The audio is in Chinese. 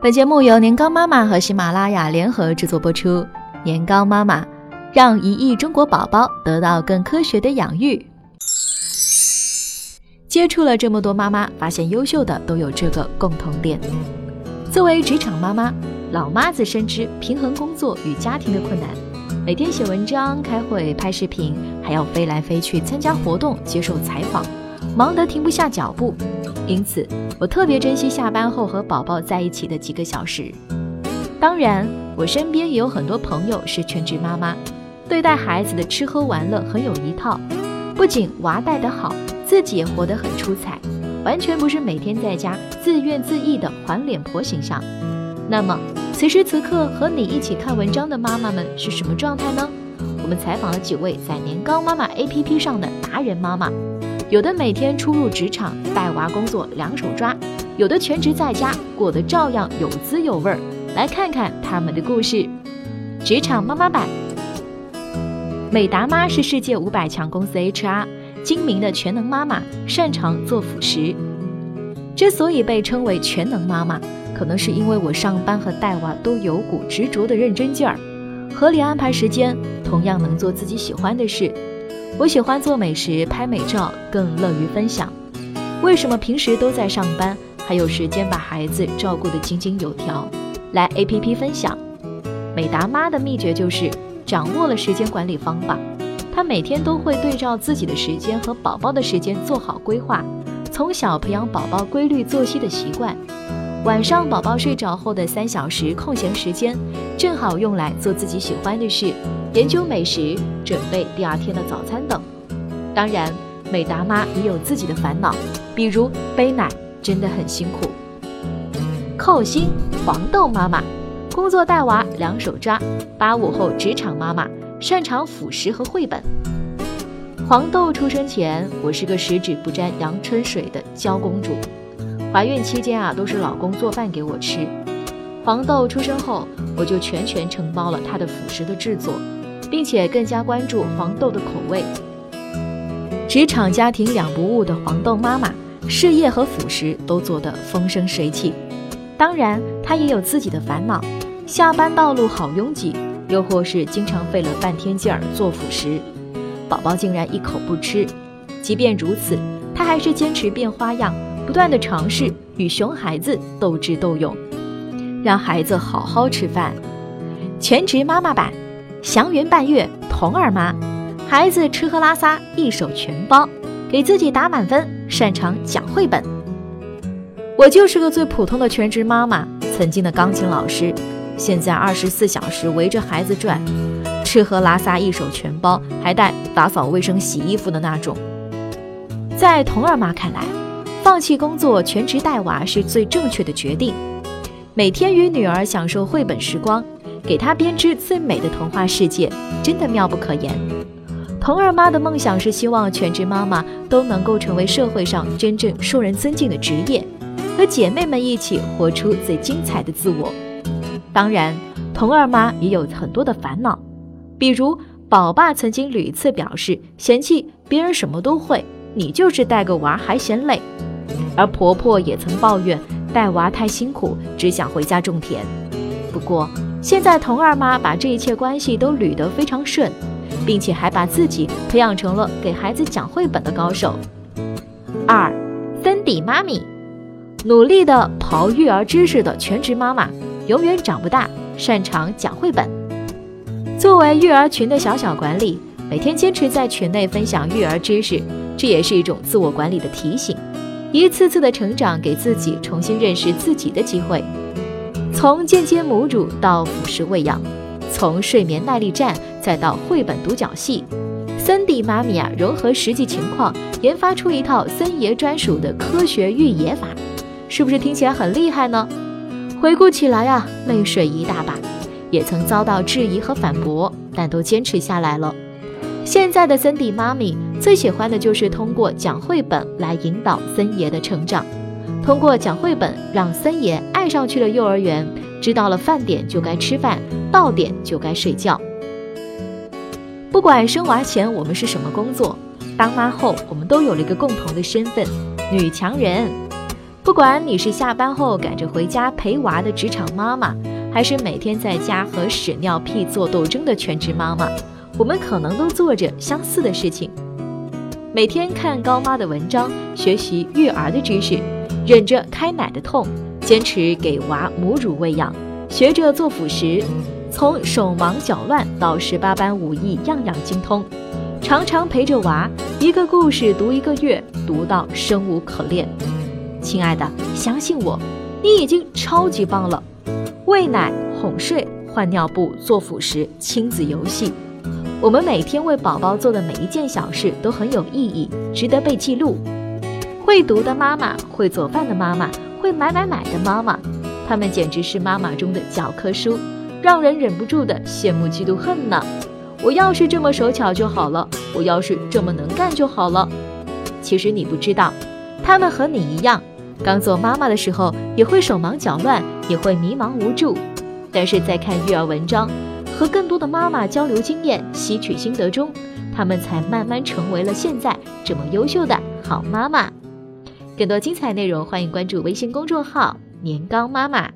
本节目由年糕妈妈和喜马拉雅联合制作播出。年糕妈妈让一亿中国宝宝得到更科学的养育。接触了这么多妈妈，发现优秀的都有这个共同点。作为职场妈妈，老妈子深知平衡工作与家庭的困难，每天写文章、开会、拍视频，还要飞来飞去参加活动、接受采访，忙得停不下脚步。因此，我特别珍惜下班后和宝宝在一起的几个小时。当然，我身边也有很多朋友是全职妈妈，对待孩子的吃喝玩乐很有一套，不仅娃带得好，自己也活得很出彩，完全不是每天在家自怨自艾的黄脸婆形象。那么，此时此刻和你一起看文章的妈妈们是什么状态呢？我们采访了几位在年糕妈妈 APP 上的达人妈妈。有的每天出入职场带娃工作两手抓，有的全职在家过得照样有滋有味儿。来看看他们的故事。职场妈妈版，美达妈是世界五百强公司 HR，精明的全能妈妈，擅长做辅食。之所以被称为全能妈妈，可能是因为我上班和带娃都有股执着的认真劲儿，合理安排时间，同样能做自己喜欢的事。我喜欢做美食、拍美照，更乐于分享。为什么平时都在上班，还有时间把孩子照顾得井井有条？来 APP 分享，美达妈的秘诀就是掌握了时间管理方法。她每天都会对照自己的时间和宝宝的时间做好规划，从小培养宝宝规律作息的习惯。晚上宝宝睡着后的三小时空闲时间，正好用来做自己喜欢的事。研究美食，准备第二天的早餐等。当然，美达妈也有自己的烦恼，比如背奶真的很辛苦。扣心黄豆妈妈，工作带娃两手抓，八五后职场妈妈，擅长辅食和绘本。黄豆出生前，我是个十指不沾阳春水的娇公主，怀孕期间啊，都是老公做饭给我吃。黄豆出生后，我就全权承包了他的辅食的制作。并且更加关注黄豆的口味。职场家庭两不误的黄豆妈妈，事业和辅食都做得风生水起。当然，她也有自己的烦恼：下班道路好拥挤，又或是经常费了半天劲儿做辅食，宝宝竟然一口不吃。即便如此，她还是坚持变花样，不断的尝试与熊孩子斗智斗勇，让孩子好好吃饭。全职妈妈版。祥云半月童儿妈，孩子吃喝拉撒一手全包，给自己打满分，擅长讲绘本。我就是个最普通的全职妈妈，曾经的钢琴老师，现在二十四小时围着孩子转，吃喝拉撒一手全包，还带打扫卫生、洗衣服的那种。在童二妈看来，放弃工作全职带娃是最正确的决定，每天与女儿享受绘本时光。给她编织最美的童话世界，真的妙不可言。童二妈的梦想是希望全职妈妈都能够成为社会上真正受人尊敬的职业，和姐妹们一起活出最精彩的自我。当然，童二妈也有很多的烦恼，比如宝爸曾经屡次表示嫌弃别人什么都会，你就是带个娃还嫌累；而婆婆也曾抱怨带娃太辛苦，只想回家种田。不过，现在童二妈把这一切关系都捋得非常顺，并且还把自己培养成了给孩子讲绘本的高手。二，森迪妈咪，努力的刨育儿知识的全职妈妈，永远长不大，擅长讲绘本。作为育儿群的小小管理，每天坚持在群内分享育儿知识，这也是一种自我管理的提醒。一次次的成长，给自己重新认识自己的机会。从间接母乳到辅食喂养，从睡眠耐力战再到绘本独角戏，森迪妈咪啊，融合实际情况，研发出一套森爷专属的科学育野法，是不是听起来很厉害呢？回顾起来啊，泪水一大把，也曾遭到质疑和反驳，但都坚持下来了。现在的森迪妈咪最喜欢的就是通过讲绘本来引导森爷的成长。通过讲绘本，让森爷爱上去了幼儿园，知道了饭点就该吃饭，到点就该睡觉。不管生娃前我们是什么工作，当妈后我们都有了一个共同的身份——女强人。不管你是下班后赶着回家陪娃的职场妈妈，还是每天在家和屎尿屁做斗争的全职妈妈，我们可能都做着相似的事情。每天看高妈的文章，学习育儿的知识，忍着开奶的痛，坚持给娃母乳喂养，学着做辅食，从手忙脚乱到十八般武艺样样精通，常常陪着娃一个故事读一个月，读到生无可恋。亲爱的，相信我，你已经超级棒了。喂奶、哄睡、换尿布、做辅食、亲子游戏。我们每天为宝宝做的每一件小事都很有意义，值得被记录。会读的妈妈，会做饭的妈妈，会买买买的妈妈，她们简直是妈妈中的教科书，让人忍不住的羡慕嫉妒恨呢。我要是这么手巧就好了，我要是这么能干就好了。其实你不知道，她们和你一样，刚做妈妈的时候也会手忙脚乱，也会迷茫无助，但是在看育儿文章。和更多的妈妈交流经验，吸取心得中，他们才慢慢成为了现在这么优秀的好妈妈。更多精彩内容，欢迎关注微信公众号“年糕妈妈”。